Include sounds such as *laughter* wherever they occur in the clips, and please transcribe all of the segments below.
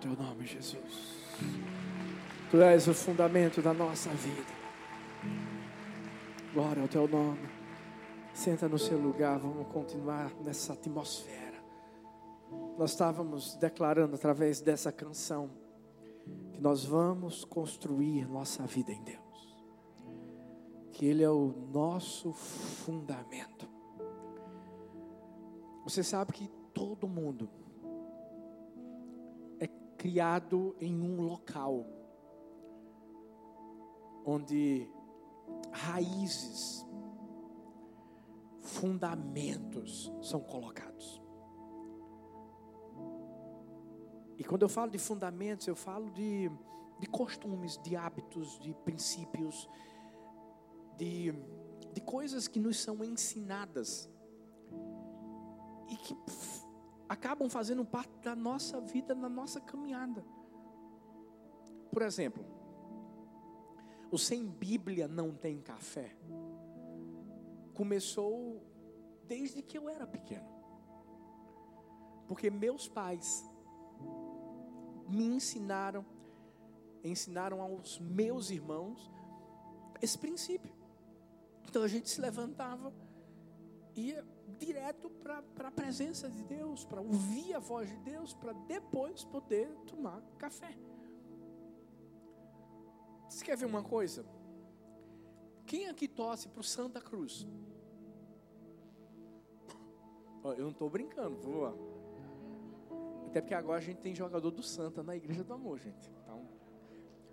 Teu nome, Jesus. Tu és o fundamento da nossa vida. Glória ao teu nome. Senta no seu lugar, vamos continuar nessa atmosfera. Nós estávamos declarando através dessa canção que nós vamos construir nossa vida em Deus. Que Ele é o nosso fundamento. Você sabe que todo mundo criado em um local onde raízes, fundamentos são colocados. E quando eu falo de fundamentos, eu falo de, de costumes, de hábitos, de princípios, de, de coisas que nos são ensinadas e que acabam fazendo parte da nossa vida, na nossa caminhada. Por exemplo, o sem Bíblia não tem café. Começou desde que eu era pequeno. Porque meus pais me ensinaram, ensinaram aos meus irmãos esse princípio. Então a gente se levantava, ia direto para a presença de Deus, para ouvir a voz de Deus, para depois poder tomar café. Você quer ver uma coisa? Quem aqui torce para o Santa Cruz? Eu não estou brincando, vou. Até porque agora a gente tem jogador do Santa na Igreja do Amor, gente. Então,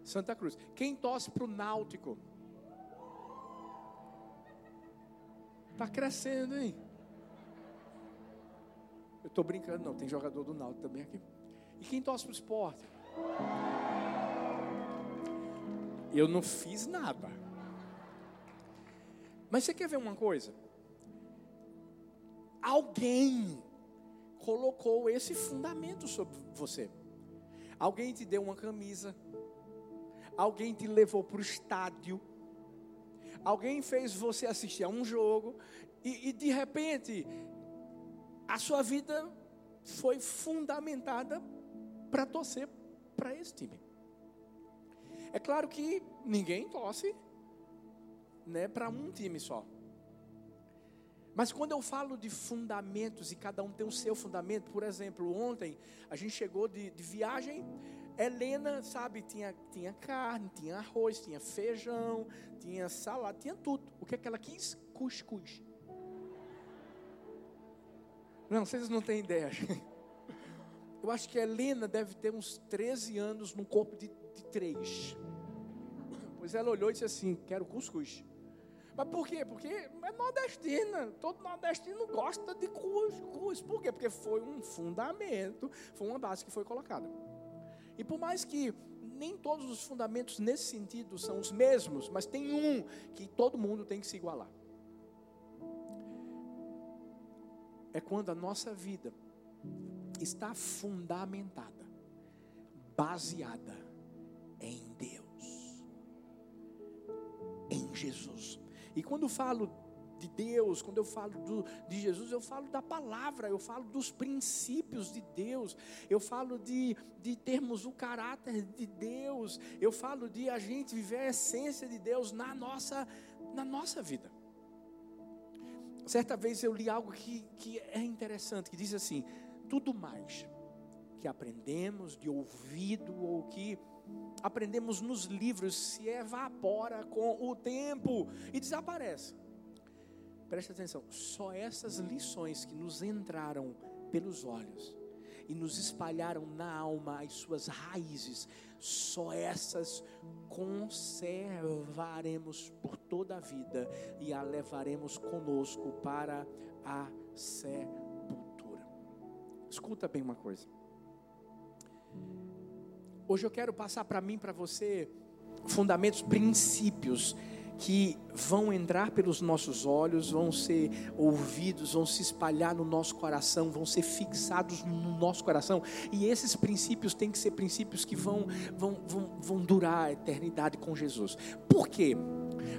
Santa Cruz. Quem torce para o Náutico? Está crescendo, hein? Eu estou brincando, não. Tem jogador do Náutico também aqui. E quem torce para o esporte? Eu não fiz nada. Mas você quer ver uma coisa? Alguém colocou esse fundamento sobre você. Alguém te deu uma camisa. Alguém te levou para o estádio. Alguém fez você assistir a um jogo. E, e de repente, a sua vida foi fundamentada para torcer para esse time. É claro que ninguém torce né, para um time só. Mas quando eu falo de fundamentos e cada um tem o seu fundamento, por exemplo, ontem a gente chegou de, de viagem, Helena, sabe, tinha, tinha carne, tinha arroz, tinha feijão, tinha salada, tinha tudo. O que é que ela quis? Cuscuz. Não, vocês não têm ideia. *laughs* Eu acho que a Helena deve ter uns 13 anos no corpo de, de três. Pois ela olhou e disse assim: Quero cuscuz. Mas por quê? Porque é nordestina. Todo nordestino gosta de cuscuz. Por quê? Porque foi um fundamento, foi uma base que foi colocada. E por mais que nem todos os fundamentos nesse sentido são os mesmos, mas tem um que todo mundo tem que se igualar. É quando a nossa vida está fundamentada, baseada em Deus, em Jesus. E quando falo de Deus, quando eu falo do, de Jesus, eu falo da palavra, eu falo dos princípios de Deus, eu falo de, de termos o caráter de Deus, eu falo de a gente viver a essência de Deus na nossa, na nossa vida. Certa vez eu li algo que, que é interessante, que diz assim: tudo mais que aprendemos de ouvido ou que aprendemos nos livros se evapora com o tempo e desaparece. Preste atenção, só essas lições que nos entraram pelos olhos e nos espalharam na alma as suas raízes, só essas conservaremos por toda a vida e a levaremos conosco para a sepultura. Escuta bem uma coisa. Hoje eu quero passar para mim, para você, fundamentos, princípios que vão entrar pelos nossos olhos, vão ser ouvidos, vão se espalhar no nosso coração, vão ser fixados no nosso coração. E esses princípios têm que ser princípios que vão, vão, vão, vão durar a eternidade com Jesus. Por quê?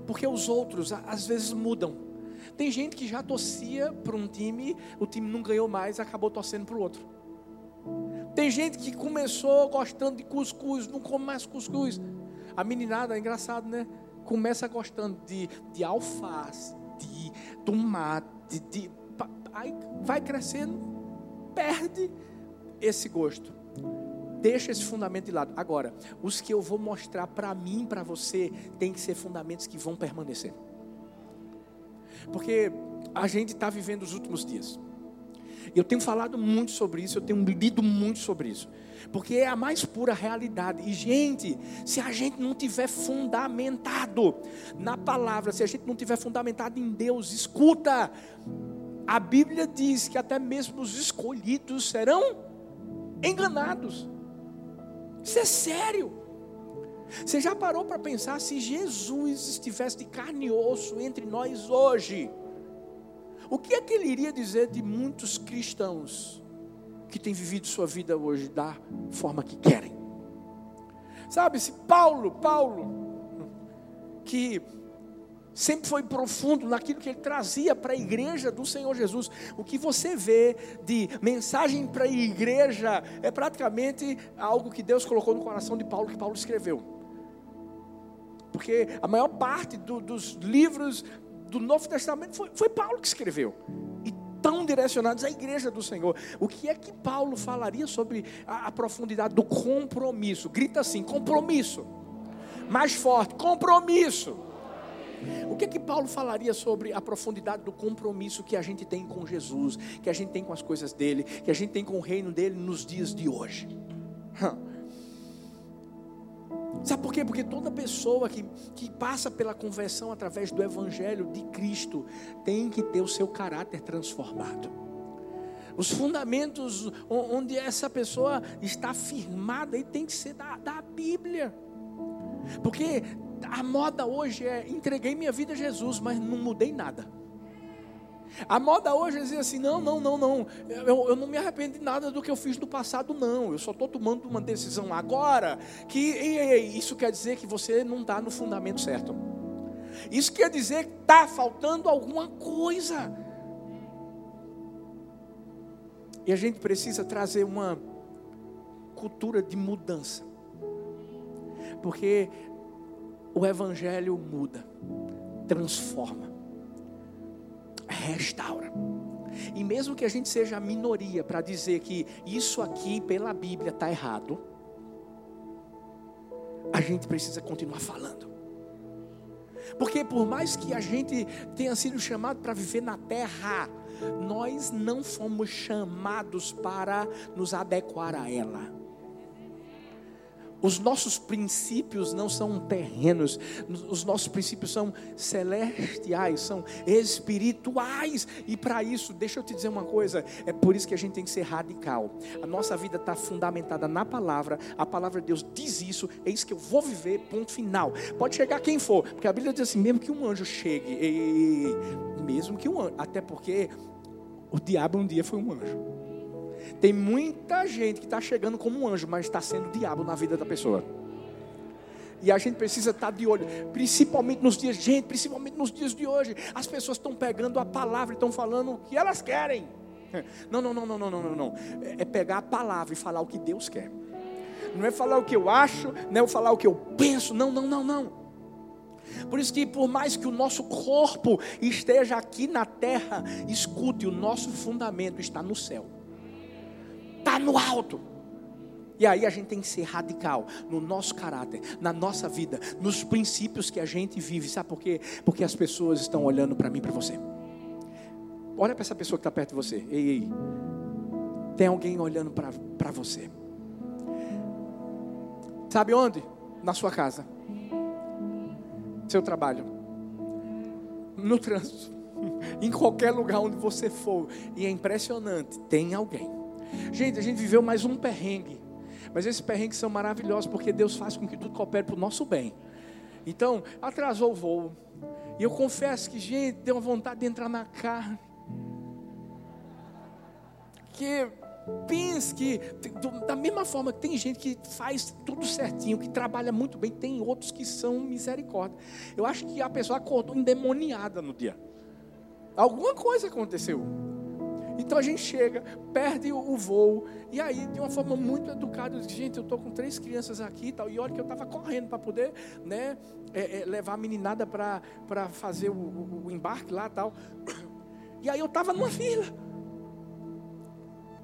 Porque os outros às vezes mudam. Tem gente que já torcia para um time, o time não ganhou mais, acabou torcendo para o outro. Tem gente que começou gostando de cuscuz, não come mais cuscuz. A meninada, é engraçado, né? Começa gostando de, de alface, de tomate, de, vai crescendo, perde esse gosto. Deixa esse fundamento de lado. Agora, os que eu vou mostrar para mim, para você, tem que ser fundamentos que vão permanecer. Porque a gente está vivendo os últimos dias. Eu tenho falado muito sobre isso, eu tenho lido muito sobre isso. Porque é a mais pura realidade. E, gente, se a gente não tiver fundamentado na palavra, se a gente não tiver fundamentado em Deus, escuta. A Bíblia diz que até mesmo os escolhidos serão enganados. Isso é sério. Você já parou para pensar se Jesus estivesse de carne e osso entre nós hoje? O que é que ele iria dizer de muitos cristãos que têm vivido sua vida hoje da forma que querem? Sabe, se Paulo, Paulo, que sempre foi profundo naquilo que ele trazia para a igreja do Senhor Jesus. O que você vê de mensagem para a igreja é praticamente algo que Deus colocou no coração de Paulo, que Paulo escreveu. Porque a maior parte do, dos livros do Novo Testamento foi, foi Paulo que escreveu. E tão direcionados à igreja do Senhor. O que é que Paulo falaria sobre a, a profundidade do compromisso? Grita assim: compromisso. Mais forte, compromisso. O que é que Paulo falaria sobre a profundidade do compromisso que a gente tem com Jesus, que a gente tem com as coisas dele, que a gente tem com o reino dele nos dias de hoje? Hum. Sabe por quê? Porque toda pessoa que, que passa pela conversão através do Evangelho de Cristo tem que ter o seu caráter transformado. Os fundamentos onde essa pessoa está firmada e tem que ser da, da Bíblia. Porque a moda hoje é entreguei minha vida a Jesus, mas não mudei nada. A moda hoje é dizer assim: não, não, não, não. Eu, eu não me arrependo de nada do que eu fiz no passado, não. Eu só estou tomando uma decisão agora. Que ei, ei, isso quer dizer que você não está no fundamento certo. Isso quer dizer que está faltando alguma coisa. E a gente precisa trazer uma cultura de mudança. Porque o Evangelho muda, transforma restaura. E mesmo que a gente seja a minoria para dizer que isso aqui pela Bíblia está errado, a gente precisa continuar falando. Porque por mais que a gente tenha sido chamado para viver na terra, nós não fomos chamados para nos adequar a ela. Os nossos princípios não são terrenos, os nossos princípios são celestiais, são espirituais. E para isso, deixa eu te dizer uma coisa: é por isso que a gente tem que ser radical. A nossa vida está fundamentada na palavra, a palavra de Deus diz isso, é isso que eu vou viver, ponto final. Pode chegar quem for, porque a Bíblia diz assim: mesmo que um anjo chegue, mesmo que um anjo, até porque o diabo um dia foi um anjo. Tem muita gente que está chegando como um anjo, mas está sendo diabo na vida da pessoa. E a gente precisa estar tá de olho, principalmente nos dias, gente, principalmente nos dias de hoje. As pessoas estão pegando a palavra e estão falando o que elas querem. *laughs* Não, não, não, não, não, não, não. É pegar a palavra e falar o que Deus quer. Não é falar o que eu acho, não é falar o que eu penso. Não, não, não, não. Por isso que por mais que o nosso corpo esteja aqui na terra, escute, o nosso fundamento está no céu está no alto. E aí a gente tem que ser radical no nosso caráter, na nossa vida, nos princípios que a gente vive. Sabe por quê? Porque as pessoas estão olhando para mim, para você. Olha para essa pessoa que está perto de você. Ei, ei. Tem alguém olhando para você. Sabe onde? Na sua casa. Seu trabalho. No trânsito. *laughs* Em qualquer lugar onde você for. E é impressionante. Tem alguém Gente, a gente viveu mais um perrengue. Mas esses perrengues são maravilhosos porque Deus faz com que tudo coopere para o nosso bem. Então, atrasou o voo. E eu confesso que, gente, deu uma vontade de entrar na carne. Que pense que, da mesma forma que tem gente que faz tudo certinho, que trabalha muito bem, tem outros que são misericórdia. Eu acho que a pessoa acordou endemoniada no dia. Alguma coisa aconteceu. Então a gente chega, perde o, voo, e aí, de uma forma muito educada, eu disse, gente, eu estou com três crianças aqui e tal, e olha que eu estava correndo para poder né, é, é, levar a meninada para fazer o, o, o embarque lá e tal. *coughs* E aí eu estava numa fila.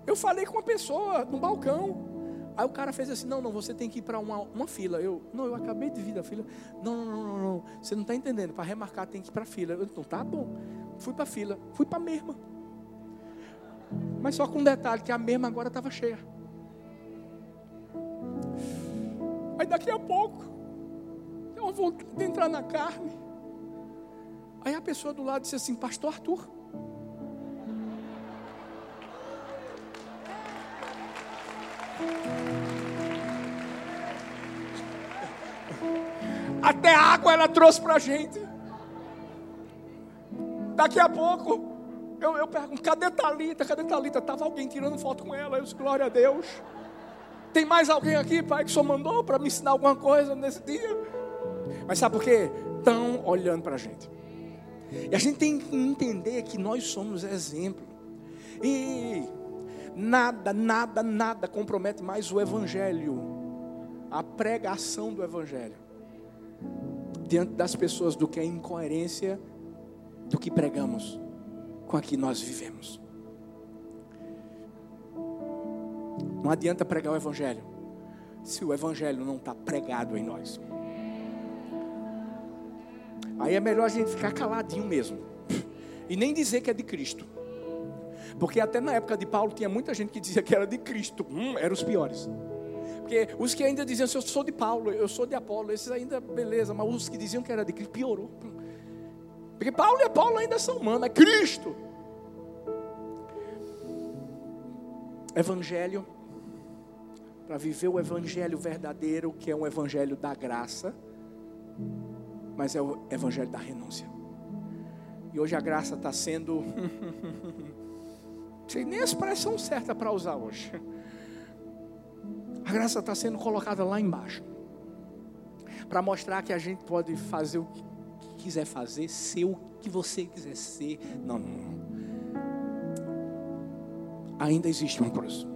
Eu falei com uma pessoa no balcão. Aí o cara fez assim: não, não, você tem que ir para uma, uma fila. Eu, não, eu acabei de vir da fila. Não, não, não, não, você não está entendendo. Para remarcar tem que ir para a fila. Eu, então tá bom. Fui para a fila, fui para a mesma. Mas só com um detalhe: que a mesma agora estava cheia. Aí daqui a pouco, eu vou entrar na carne. Aí a pessoa do lado disse assim: Pastor Arthur. Até água ela trouxe para a gente. Daqui a pouco, eu, eu pergunto: cadê Talita? Cadê Talita? Estava alguém tirando foto com ela. Eu disse: glória a Deus. Tem mais alguém aqui, pai, que só mandou para me ensinar alguma coisa nesse dia? Mas sabe por quê? Estão olhando para a gente. E a gente tem que entender que nós somos exemplo. E nada, nada, nada compromete mais o Evangelho, a pregação do Evangelho, diante das pessoas do que a incoerência do que pregamos com a que nós vivemos. Não adianta pregar o Evangelho se o Evangelho não está pregado em nós. Aí é melhor a gente ficar caladinho mesmo. *laughs* E nem dizer que é de Cristo. Porque até na época de Paulo tinha muita gente que dizia que era de Cristo. Hum, eram os piores. Porque os que ainda diziam assim, eu sou de Paulo, eu sou de Apolo, esses ainda, beleza, mas os que diziam que era de Cristo, piorou. Porque Paulo e Apolo ainda são humanos, é Cristo. Evangelho, para viver o evangelho verdadeiro, que é um evangelho da graça, mas é o evangelho da renúncia. E hoje a graça está sendo. Não *laughs* sei nem a expressão certa para usar hoje. A graça está sendo colocada lá embaixo. Para mostrar que a gente pode fazer o que quiser fazer, ser o que você quiser ser. Não, não, não. Ainda existe uma cruz.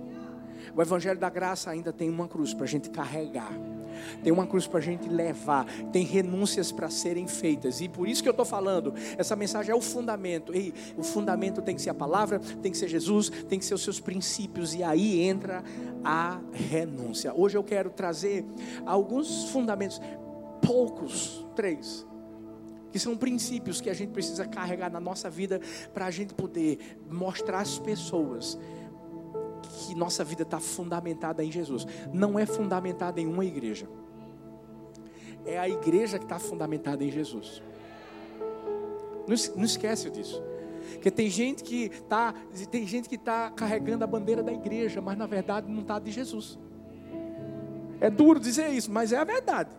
O Evangelho da Graça ainda tem uma cruz para a gente carregar tem uma cruz para a gente levar, tem renúncias para serem feitas, e por isso que eu estou falando, essa mensagem é o fundamento. Ei, o fundamento tem que ser a palavra, tem que ser Jesus, tem que ser os seus princípios, e aí entra a renúncia. Hoje eu quero trazer alguns fundamentos, poucos, três, que são princípios que a gente precisa carregar na nossa vida para a gente poder mostrar às pessoas que nossa vida está fundamentada em Jesus. Não é fundamentada em uma igreja. É a igreja que está fundamentada em Jesus. Não, esquece disso. Porque tem gente que está, tem gente que está carregando a bandeira da igreja, mas na verdade não está de Jesus. É duro dizer isso, mas é a verdade.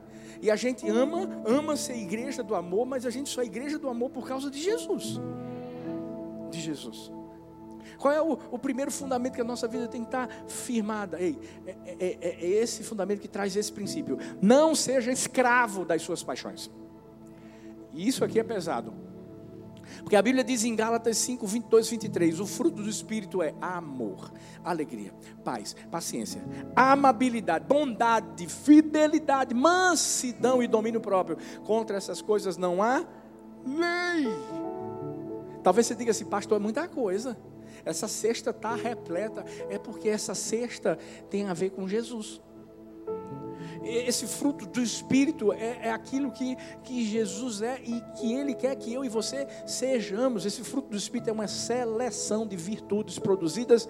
E a gente ama, ama ser igreja do amor, mas a gente só é igreja do amor por causa de Jesus. De Jesus. Qual é o, o, primeiro fundamento que a nossa vida tem que estar firmada? Ei, é, é, é, é esse fundamento que traz esse princípio. Não seja escravo das suas paixões. E isso aqui é pesado. Porque a Bíblia diz em Gálatas 5, 22 23: o fruto do Espírito é amor, alegria, paz, paciência, amabilidade, bondade, fidelidade, mansidão e domínio próprio. Contra essas coisas não há lei. Talvez você diga assim, pastor, é muita coisa. Essa cesta está repleta, é porque essa cesta tem a ver com Jesus. Esse fruto do Espírito é, é, aquilo que, que Jesus é e que Ele quer que eu e você sejamos. Esse fruto do Espírito é uma seleção de virtudes produzidas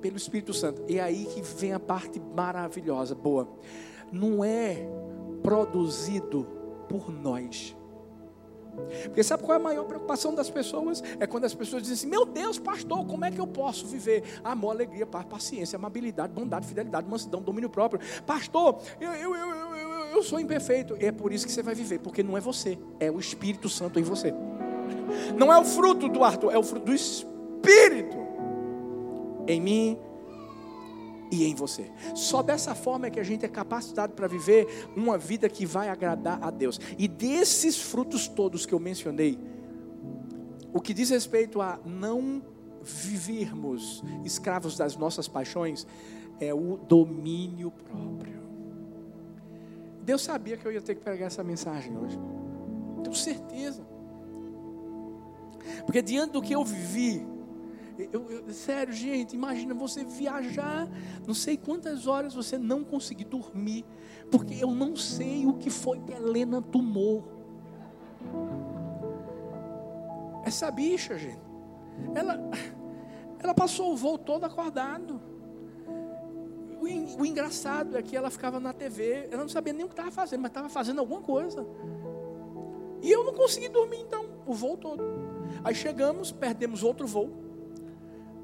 pelo Espírito Santo. E é aí que vem a parte maravilhosa, boa. Não é produzido por nós porque sabe qual é a maior preocupação das pessoas? É quando as pessoas dizem assim: Meu Deus, pastor, como é que eu posso viver amor, alegria, paz, paciência, amabilidade, bondade, fidelidade, mansidão, domínio próprio? Pastor, eu, eu, eu, eu, eu sou imperfeito. E é por isso que você vai viver, porque não é você, é o Espírito Santo em você. Não é o fruto do Arthur, é o fruto do Espírito em mim e em você. Só dessa forma é que a gente é capacitado para viver uma vida que vai agradar a Deus. E desses frutos todos que eu mencionei, o que diz respeito a não vivermos escravos das nossas paixões é o domínio próprio. Deus sabia que eu ia ter que pregar essa mensagem hoje. Tenho certeza. Porque diante do que eu vivi, eu, eu, sério, gente, imagina você viajar, não sei quantas horas você não conseguir dormir, porque eu não sei o que foi que Helena tomou. Essa bicha, gente, ela, ela passou o voo todo acordado. O, o engraçado é que ela ficava na TV, ela não sabia nem o que estava fazendo, mas estava fazendo alguma coisa. E eu não consegui dormir então, o voo todo. Aí chegamos, perdemos outro voo.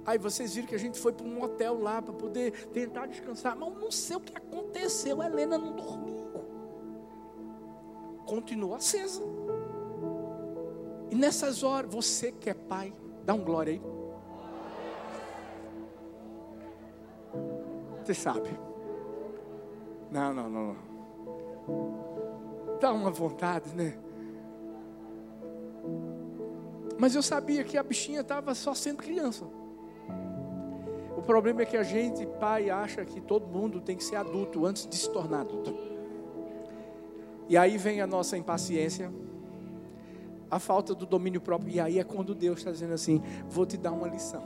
Aí vocês viram que a gente foi para um hotel lá para poder tentar descansar. Mas eu não sei o que aconteceu. A Helena não dormiu. Continua acesa. E nessas horas, você que é pai, dá um glória aí. Você sabe. Não, não, não. Dá uma vontade, né? Mas eu sabia que a bichinha estava só sendo criança. O problema é que a gente, pai, acha que todo mundo tem que ser adulto antes de se tornar adulto. E aí vem a nossa impaciência, a falta do domínio próprio. E aí é quando Deus está dizendo assim: vou te dar uma lição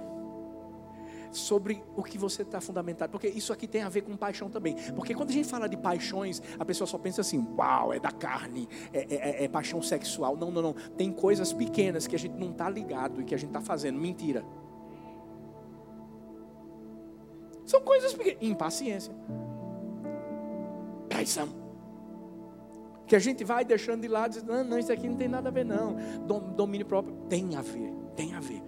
sobre o que você está fundamentado, porque isso aqui tem a ver com paixão também. Porque quando a gente fala de paixões, a pessoa só pensa assim: uau, é da carne, é, é, é, é paixão sexual. Não, não, não. Tem coisas pequenas que a gente não está ligado e que a gente está fazendo. Mentira. São coisas pequenas. Impaciência. Traição. Que a gente vai deixando de lado, dizendo, não, não, isso aqui não tem nada a ver, não. Domínio próprio tem a ver, tem a ver.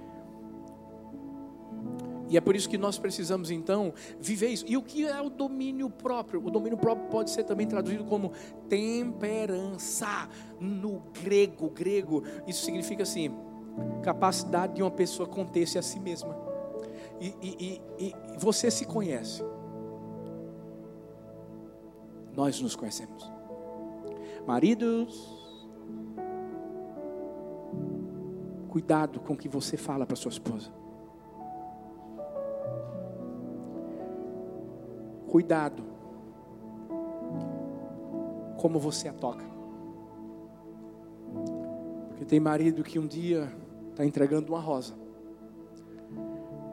E é por isso que nós precisamos então viver isso. E o que é o domínio próprio? O domínio próprio pode ser também traduzido como temperança. No grego, grego, isso significa assim: capacidade de uma pessoa conter-se a si mesma e, e, e, e você se conhece. Nós nos conhecemos. Maridos, cuidado com o que você fala para sua esposa. Cuidado como você a toca. Porque tem marido que um dia está entregando uma rosa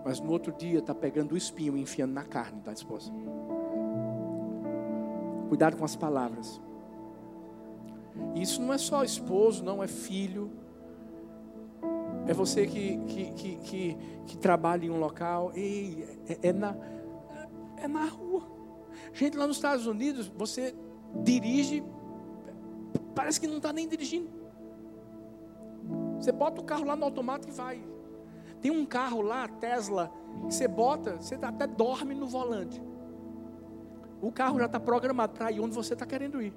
mas no outro dia está pegando o espinho e enfiando na carne da esposa. Cuidado com as palavras. E isso não é só esposo, não é filho. É você que, que, que, que, que trabalha em um local. Ei, é, é, na, é na rua. Gente, lá nos Estados Unidos, você dirige, parece que não está nem dirigindo. Você bota o carro lá no automático e vai. Tem um carro lá, Tesla, que você bota, você até dorme no volante. O carro já está programado para ir onde você está querendo ir.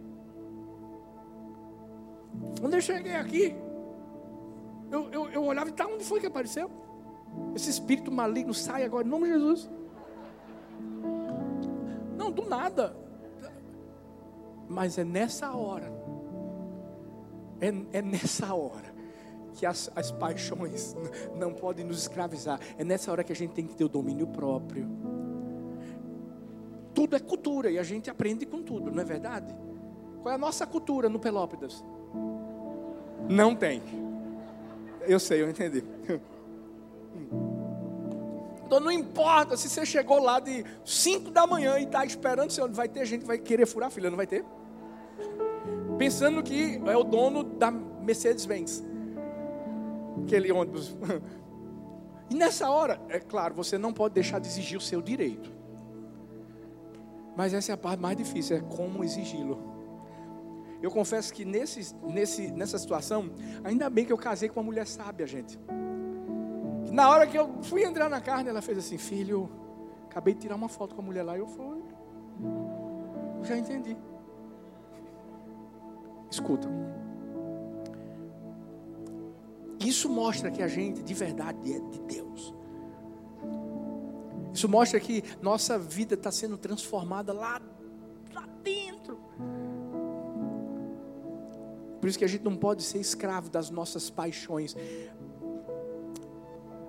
Quando eu cheguei aqui, eu, eu, eu olhava e tá, onde foi que apareceu? Esse espírito maligno sai agora em nome de Jesus. Não, do nada. Mas é nessa hora. É, é nessa hora que as, as paixões não podem nos escravizar. É nessa hora que a gente tem que ter o domínio próprio. Tudo é cultura e a gente aprende com tudo, não é verdade? Qual é a nossa cultura no Pelópidas? Não tem. Eu sei, eu entendi. Então não importa se você chegou lá de 5 da manhã e está esperando, se vai ter gente que vai querer furar a filha, não vai ter? Pensando que é o dono da Mercedes-Benz aquele ônibus. *laughs* E nessa hora, é claro, você não pode deixar de exigir o seu direito. Mas essa é a parte mais difícil, é como exigi-lo. Eu confesso que nesse, nesse, nessa situação, ainda bem que eu casei com uma mulher sábia, gente. Na hora que eu fui entrar na carne, ela fez assim: Filho, acabei de tirar uma foto com a mulher lá. E eu fui. Já entendi. Escuta. Isso mostra que a gente de verdade é de Deus. Isso mostra que nossa vida está sendo transformada lá, lá dentro. Por isso que a gente não pode ser escravo das nossas paixões.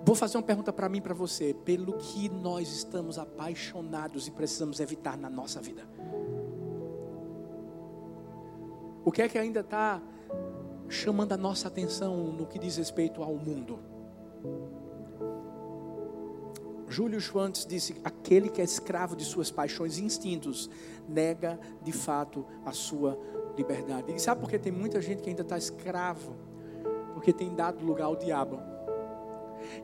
Vou fazer uma pergunta para mim e para você. Pelo que nós estamos apaixonados e precisamos evitar na nossa vida? O que é que ainda está chamando a nossa atenção no que diz respeito ao mundo? Júlio Schwantz disse: aquele que é escravo de suas paixões e instintos nega de fato a sua liberdade. E sabe por que tem muita gente que ainda está escravo? Porque tem dado lugar ao diabo.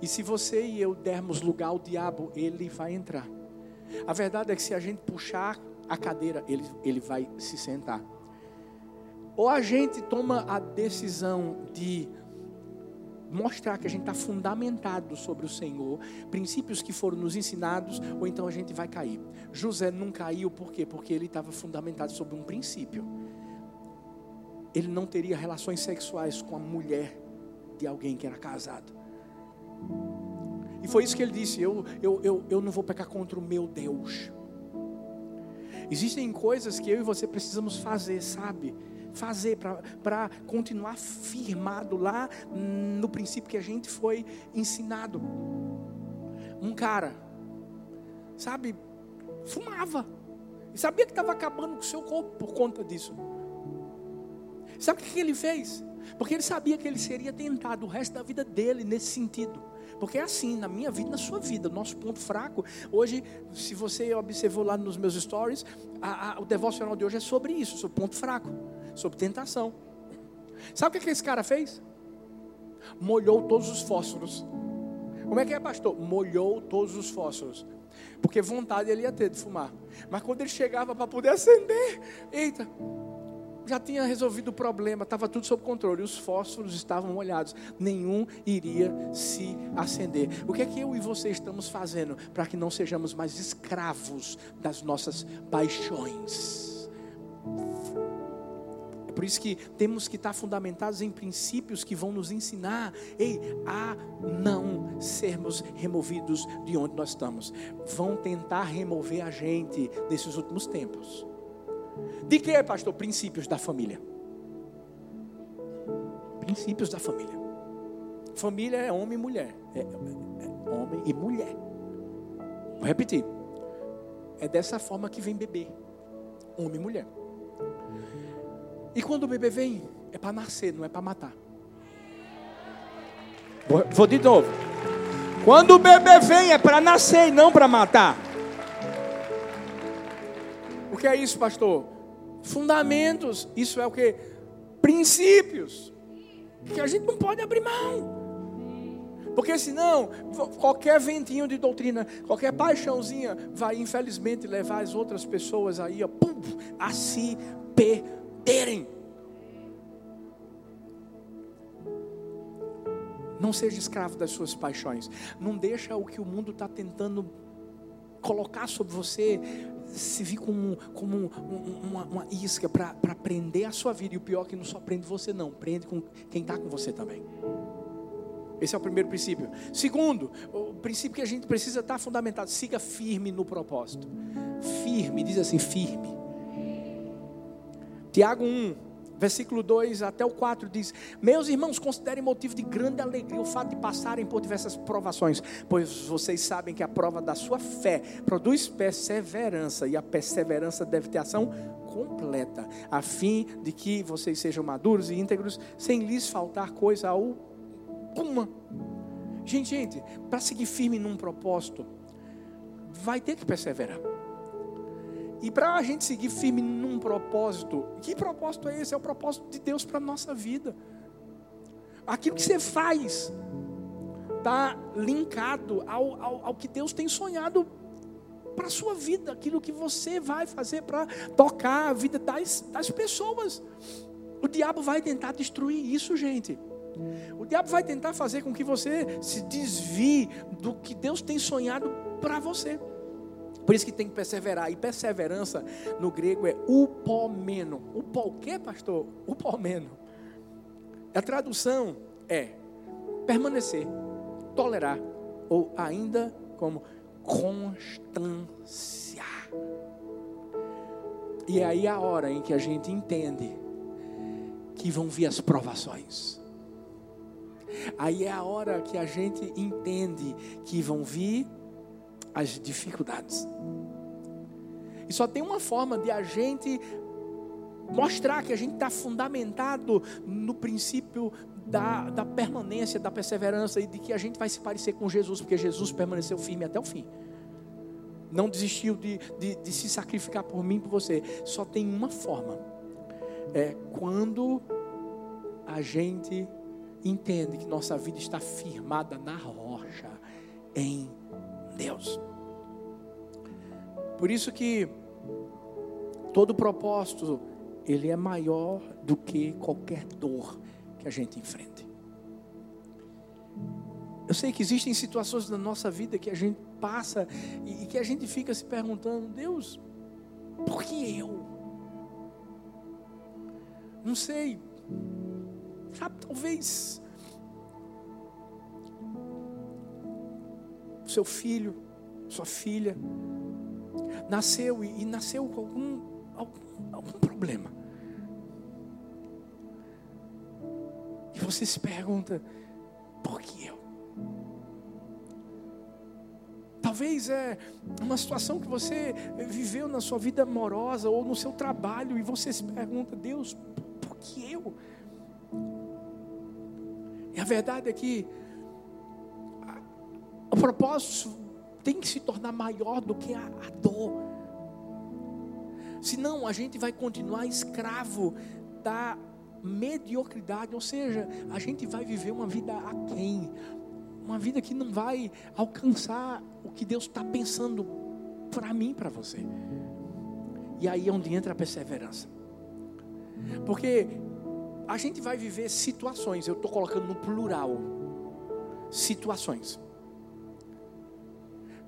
E se você e eu dermos lugar ao diabo, ele vai entrar. A verdade é que se a gente puxar a cadeira, ele, ele vai se sentar. Ou a gente toma a decisão de mostrar que a gente está fundamentado sobre o Senhor, princípios que foram nos ensinados, ou então a gente vai cair. José não caiu por quê? Porque ele estava fundamentado sobre um princípio. Ele não teria relações sexuais com a mulher de alguém que era casado. E foi isso que ele disse: eu, eu, eu, eu não vou pecar contra o meu Deus. Existem coisas que eu e você precisamos fazer, sabe? Fazer para continuar firmado lá no princípio que a gente foi ensinado. Um cara, sabe, fumava. E sabia que estava acabando com o seu corpo por conta disso. Sabe o que ele fez? Porque ele sabia que ele seria tentado o resto da vida dele nesse sentido. Porque é assim, na minha vida, na sua vida, nosso ponto fraco. Hoje, se você observou lá nos meus stories, a, a, o devocional de hoje é sobre isso, sobre ponto fraco sobre tentação. Sabe o que, que esse cara fez? Molhou todos os fósforos. Como é que é, pastor? Molhou todos os fósforos. Porque vontade ele ia ter de fumar. Mas quando ele chegava para poder acender, eita, já tinha resolvido o problema, estava tudo sob controle, os fósforos estavam molhados, nenhum iria se acender. O que é que eu e você estamos fazendo para que não sejamos mais escravos das nossas paixões? Por isso que temos que estar fundamentados em princípios que vão nos ensinar ei, a não sermos removidos de onde nós estamos. Vão tentar remover a gente nesses últimos tempos. De que, pastor? Princípios da família. Princípios da família. Família é homem e mulher. É, é homem e mulher. Vou repetir. É dessa forma que vem bebê. Homem e mulher. E quando o bebê vem, é para nascer, não é para matar. Vou, de novo. Quando o bebê vem, é para nascer e não para matar. O que é isso, pastor? Fundamentos. Isso é o que? Princípios. Que a gente não pode abrir mão. Porque senão, qualquer ventinho de doutrina, qualquer paixãozinha, vai infelizmente levar as outras pessoas aí ó, pum, a se perder terem. Não seja escravo das suas paixões. Não deixa o que o mundo está tentando colocar sobre você se vir como, como uma, uma isca para prender a sua vida. E o pior é que não só prende você, não, prende com quem está com você também. Esse é o primeiro princípio. Segundo, o princípio que a gente precisa estar fundamentado: siga firme no propósito. Firme, diz assim: firme. Tiago 1, versículo 2 até o 4 diz: Meus irmãos, considerem motivo de grande alegria o fato de passarem por diversas provações, pois vocês sabem que a prova da sua fé produz perseverança, e a perseverança deve ter ação completa, a fim de que vocês sejam maduros e íntegros, sem lhes faltar coisa alguma. Gente, gente, para seguir firme num propósito, vai ter que perseverar. E para a gente seguir firme num propósito, que propósito é esse? É o propósito de Deus para a nossa vida. Aquilo que você faz está linkado ao, ao, ao que Deus tem sonhado para a sua vida, aquilo que você vai fazer para tocar a vida das, das pessoas. O diabo vai tentar destruir isso, gente. O diabo vai tentar fazer com que você se desvie do que Deus tem sonhado para você. Por isso que tem que perseverar. E perseverança no grego é upomeno. Upo, o que, pastor? Upomeno. A tradução é permanecer, tolerar, ou ainda como constância. E é aí a hora em que a gente entende que vão vir as provações. Aí é a hora que a gente entende que vão vir as dificuldades. E só tem uma forma de a gente mostrar que a gente está fundamentado no princípio da, da permanência, da perseverança e de que a gente vai se parecer com Jesus, porque Jesus permaneceu firme até o fim. Não desistiu de, de, de se sacrificar por mim por você. Só tem uma forma. É quando a gente entende que nossa vida está firmada na rocha, em Deus. Por isso que todo propósito ele é maior do que qualquer dor que a gente enfrente. Eu sei que existem situações na nossa vida que a gente passa e, que a gente fica se perguntando: Deus, por que eu? Não sei, sabe, talvez seu filho, sua filha, nasceu e, e nasceu com algum, algum, algum problema. E você se pergunta, por que eu? Talvez é uma situação que você viveu na sua vida amorosa ou no seu trabalho e você se pergunta, Deus, por que eu? E a verdade é que o propósito tem que se tornar maior do que a, a dor. Senão a gente vai continuar escravo da mediocridade, ou seja, a gente vai viver uma vida aquém, uma vida que não vai alcançar o que Deus está pensando para mim, para você. E aí é onde entra a perseverança, porque a gente vai viver situações, eu estou colocando no plural, situações.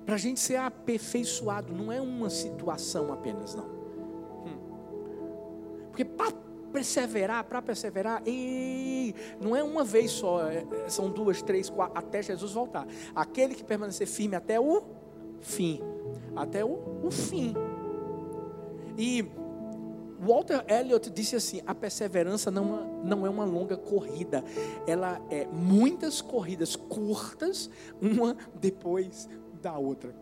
Para a gente ser aperfeiçoado, não é uma situação apenas, não. Hum. Porque para perseverar, para perseverar, ei, não é uma vez só, é, é, são duas, três, quatro, até Jesus voltar. Aquele que permanecer firme até o fim. Até o, o fim. E Walter Elliot disse assim: a perseverança não, é, não é uma longa corrida, ela é muitas corridas curtas, uma depois da outra.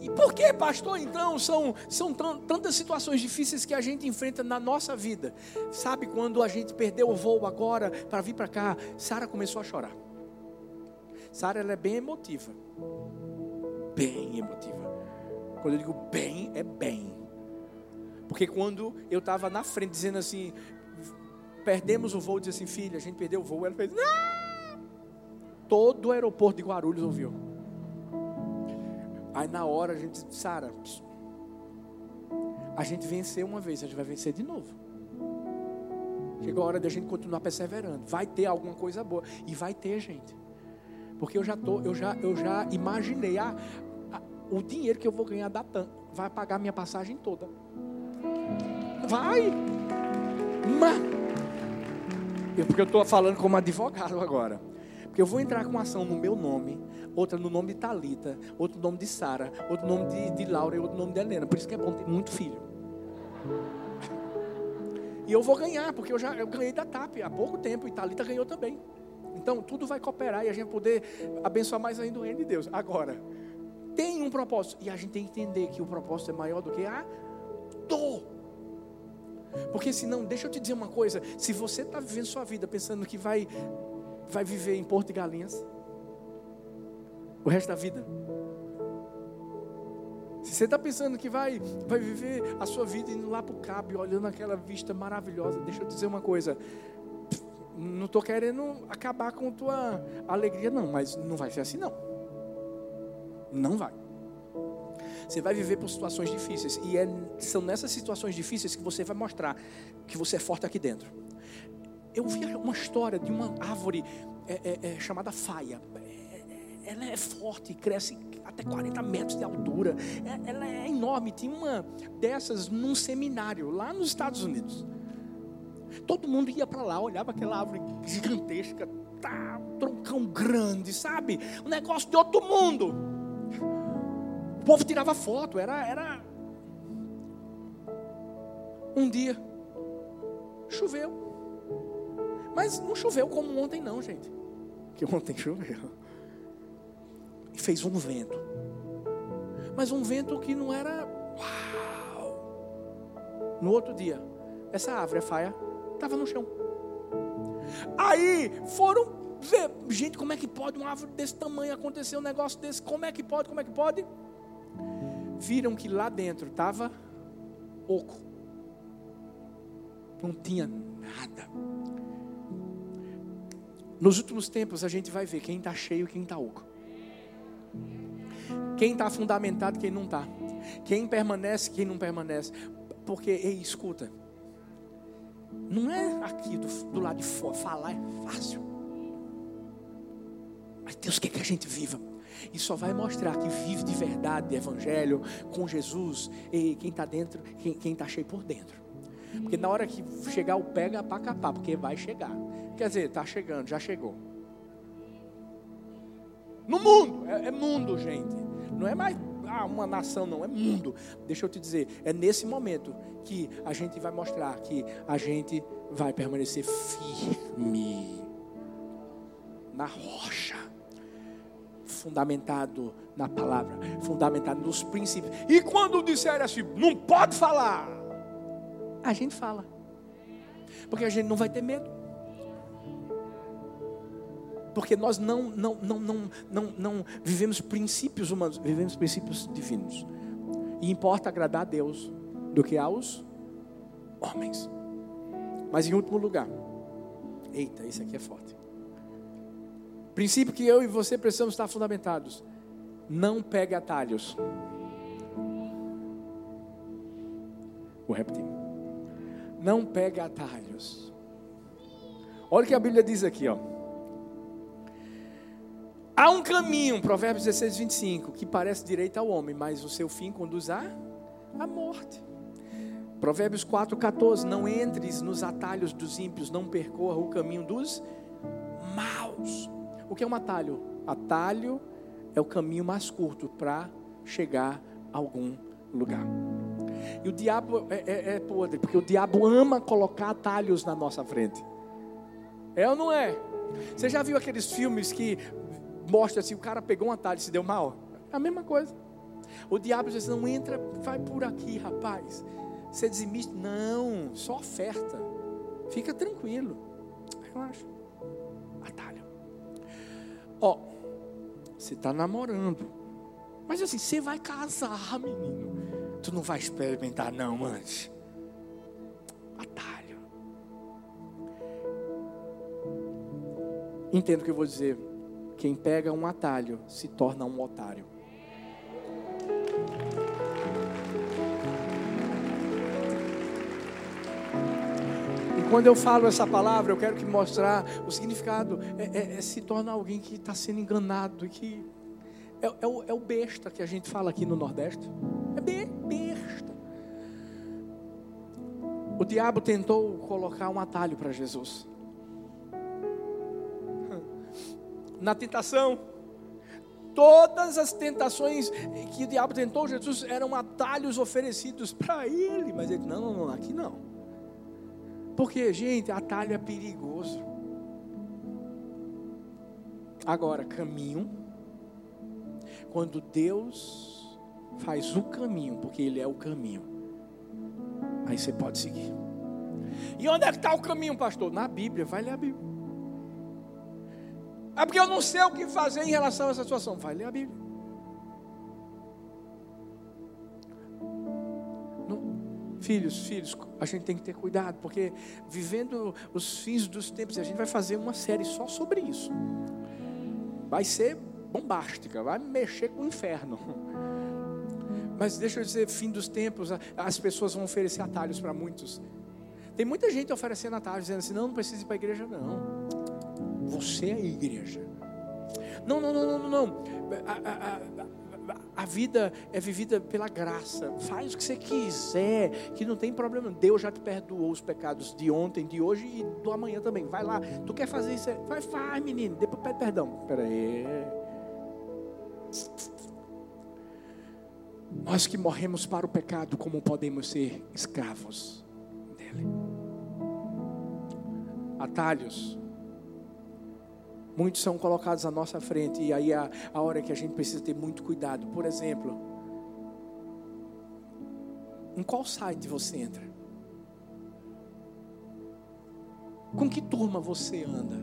E por que, pastor, então, são, são tantas situações difíceis que a gente enfrenta na nossa vida? Sabe quando a gente perdeu o voo agora para vir para cá? Sara começou a chorar. Sara ela é bem emotiva. Bem emotiva. Quando eu digo bem, é bem. Porque quando eu estava na frente dizendo assim, perdemos o voo, disse assim, filha, a gente perdeu o voo, ela fez, não! Todo o aeroporto de Guarulhos ouviu. Aí na hora a gente disse, Sara, a gente venceu uma vez, a gente vai vencer de novo. Chegou a hora da gente continuar perseverando. Vai ter alguma coisa boa. E vai ter, gente. Porque eu já tô, eu já, eu já imaginei ah, o dinheiro que eu vou ganhar da TAM vai pagar minha passagem toda. Vai! Mas, porque eu estou falando como advogado agora. Eu vou entrar com ação no meu nome, outra no nome de Talita, outro no nome de Sara, outro no nome de, de Laura e outro no nome de Helena. Por isso que é bom ter muito filho. E eu vou ganhar, porque eu já eu ganhei da TAP há pouco tempo e Talita ganhou também. Então tudo vai cooperar e a gente poder abençoar mais ainda o reino de Deus. Agora, tem um propósito. E a gente tem que entender que o propósito é maior do que a dor. Porque senão, deixa eu te dizer uma coisa: se você está vivendo sua vida pensando que vai vai viver em Porto de Galinhas o resto da vida. Se você está pensando que vai, vai viver a sua vida indo lá para o cabo, olhando aquela vista maravilhosa, deixa eu dizer uma coisa. Não estou querendo acabar com tua alegria, não, mas não vai ser assim, não. Não vai. Você vai viver por situações difíceis, e é, são nessas situações difíceis que você vai mostrar que você é forte aqui dentro. Eu vi uma história de uma árvore é, é, é, chamada faia. Ela é forte, cresce até 40 metros de altura. É, ela é enorme. Tinha uma dessas num seminário lá nos Estados Unidos. Todo mundo ia para lá, olhava aquela árvore gigantesca, tá, troncão grande, sabe? Um negócio de outro mundo. O povo tirava foto, era, era. Um dia choveu. Mas não choveu como ontem, não, gente. Que ontem choveu. E fez um vento. Mas um vento que não era. Uau! No outro dia, essa árvore, a faia, estava no chão. Aí foram ver, gente, como é que pode uma árvore desse tamanho acontecer um negócio desse? Como é que pode? Como é que pode? Viram que lá dentro estava oco. Não tinha nada. Nos últimos tempos a gente vai ver quem está cheio e quem está oco. Quem está fundamentado e quem não está. Quem permanece e quem não permanece. Porque, ei, escuta. Não é aqui do, do lado de fora. Falar é fácil. Mas Deus quer que a gente viva. E só vai mostrar que vive de verdade, de evangelho, com Jesus, e quem está dentro, quem está cheio por dentro. Porque na hora que chegar o pega para capar, porque vai chegar. Quer dizer, está chegando, já chegou. No mundo, é, é mundo, gente. Não é mais ah, uma nação, não, é mundo. Deixa eu te dizer, é nesse momento que a gente vai mostrar que a gente vai permanecer firme na rocha, fundamentado na palavra, fundamentado nos princípios. E quando disser assim, não pode falar, a gente fala, porque a gente não vai ter medo porque nós não, não, não, não, não, não vivemos princípios humanos, vivemos princípios divinos. E importa agradar a Deus do que aos homens. Mas em último lugar, eita, isso aqui é forte. Princípio que eu e você precisamos estar fundamentados. Não pegue atalhos. Vou repetir. Não pegue atalhos. Olha o que a Bíblia diz aqui, ó. Há um caminho, Provérbios 16, 25, que parece direito ao homem, mas o seu fim conduz à, morte. Provérbios 4, 14: Não entres nos atalhos dos ímpios, não percorra o caminho dos maus. O que é um atalho? Atalho é o caminho mais curto para chegar a algum lugar. E o diabo é, é, é podre, porque o diabo ama colocar atalhos na nossa frente. É ou não é? Você já viu aqueles filmes que mostra assim, o cara pegou um atalho e se deu mal. É a mesma coisa. O diabo diz, não entra, vai por aqui, rapaz. Você dizimista? Não, só oferta. Fica tranquilo. Relaxa. Atalho. Ó, você está namorando. Mas assim, você vai casar, menino. Tu não vai experimentar não antes. Atalho. Entendo o que eu vou dizer. Quem pega um atalho se torna um otário. E quando eu falo essa palavra, eu quero que mostrar o significado. É, é, é se torna alguém que está sendo enganado e que é, é, o, é o besta que a gente fala aqui no Nordeste. É besta. O diabo tentou colocar um atalho para Jesus. Na tentação. Todas as tentações que o diabo tentou, Jesus eram atalhos oferecidos para ele. Mas ele, não, não, não, aqui não. Porque, gente, atalho é perigoso. Agora, caminho. Quando Deus faz o caminho, porque Ele é o caminho, aí você pode seguir. E onde é que está o caminho, pastor? Na Bíblia, vai ler a Bíblia. É porque eu não sei o que fazer em relação a essa situação. Vai ler a Bíblia. Não, filhos, filhos, a gente tem que ter cuidado, porque vivendo os fins dos tempos, a gente vai fazer uma série só sobre isso. Vai ser bombástica, vai mexer com o inferno. Mas deixa eu dizer, fim dos tempos, as pessoas vão oferecer atalhos para muitos. Tem muita gente oferecendo atalhos, dizendo assim: não, não precisa ir para a igreja, não. Você é a igreja. Não, não, não, não, não. A, a, a, a, vida é vivida pela graça. Faz o que você quiser, que não tem problema. Deus já te perdoou os pecados de ontem, de hoje e do amanhã também. Vai lá. Tu quer fazer isso? Vai, faz, menino. Depois pede perdão. Espera aí. Nós que morremos para o pecado, como podemos ser escravos dele? Atalhos. Muitos são colocados à nossa frente e aí a, a hora que a gente precisa ter muito cuidado. Por exemplo, em qual site você entra? Com que turma você anda?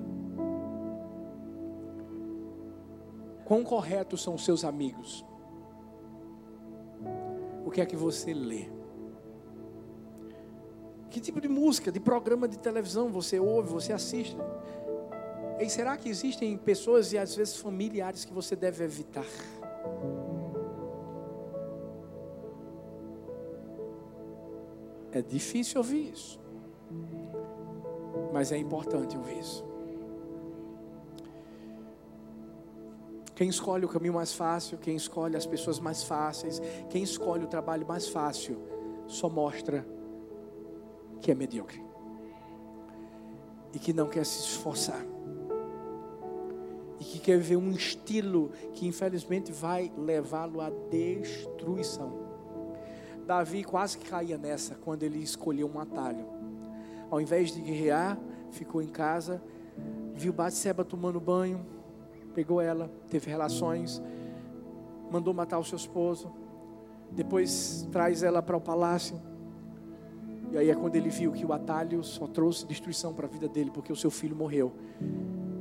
Quão corretos são os seus amigos? O que é que você lê? Que tipo de música, de programa de televisão você ouve, você assiste? E será que existem pessoas e às vezes familiares que você deve evitar? É difícil ouvir isso, mas é importante ouvir isso. Quem escolhe o caminho mais fácil, quem escolhe as pessoas mais fáceis, quem escolhe o trabalho mais fácil, só mostra que é medíocre e que não quer se esforçar quer ver um estilo que infelizmente vai levá-lo à destruição. Davi quase que caía nessa quando ele escolheu um atalho. Ao invés de guerrear, ficou em casa, viu Batseba tomando banho, pegou ela, teve relações, mandou matar o seu esposo, depois traz ela para o palácio. E aí é quando ele viu que o atalho só trouxe destruição para a vida dele, porque o seu filho morreu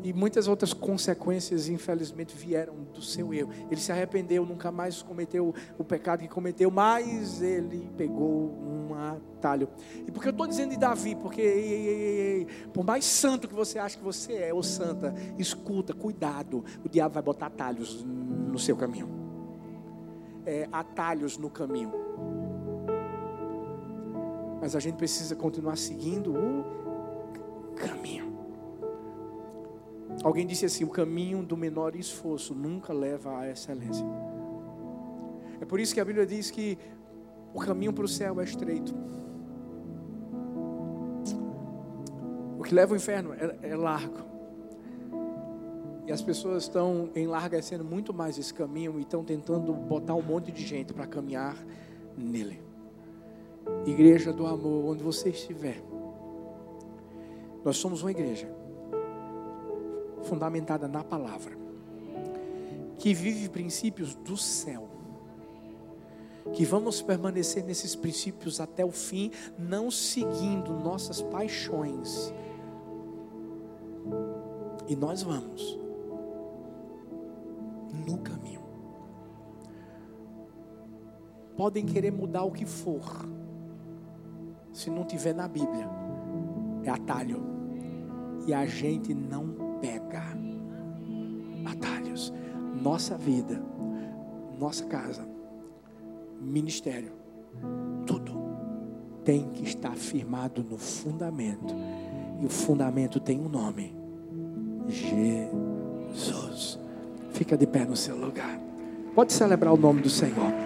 e muitas outras consequências, infelizmente, vieram do seu erro. Ele se arrependeu, nunca mais cometeu o pecado que cometeu, mas ele pegou um atalho. E por que eu estou dizendo de Davi? Porque ei, ei, ei, por mais santo que você acha que você é, ou santa, escuta, cuidado, o diabo vai botar atalhos no seu caminho. É, atalhos no caminho. Mas a gente precisa continuar seguindo o caminho. Alguém disse assim: o caminho do menor esforço nunca leva à excelência. É por isso que a Bíblia diz que o caminho para o céu é estreito. O que leva ao inferno é, é largo. E as pessoas estão enlargecendo muito mais esse caminho e estão tentando botar um monte de gente para caminhar nele. Igreja do amor, onde você estiver. Nós somos uma igreja fundamentada na palavra, que vive princípios do céu. Que vamos permanecer nesses princípios até o fim, não seguindo nossas paixões. E nós vamos no caminho. Podem querer mudar o que for, se não tiver na Bíblia, é atalho. E a gente não pega atalhos. Nossa vida, nossa casa, ministério, tudo tem que estar firmado no fundamento. E o fundamento tem um nome: Jesus. Fica de pé no seu lugar. Pode celebrar o nome do Senhor.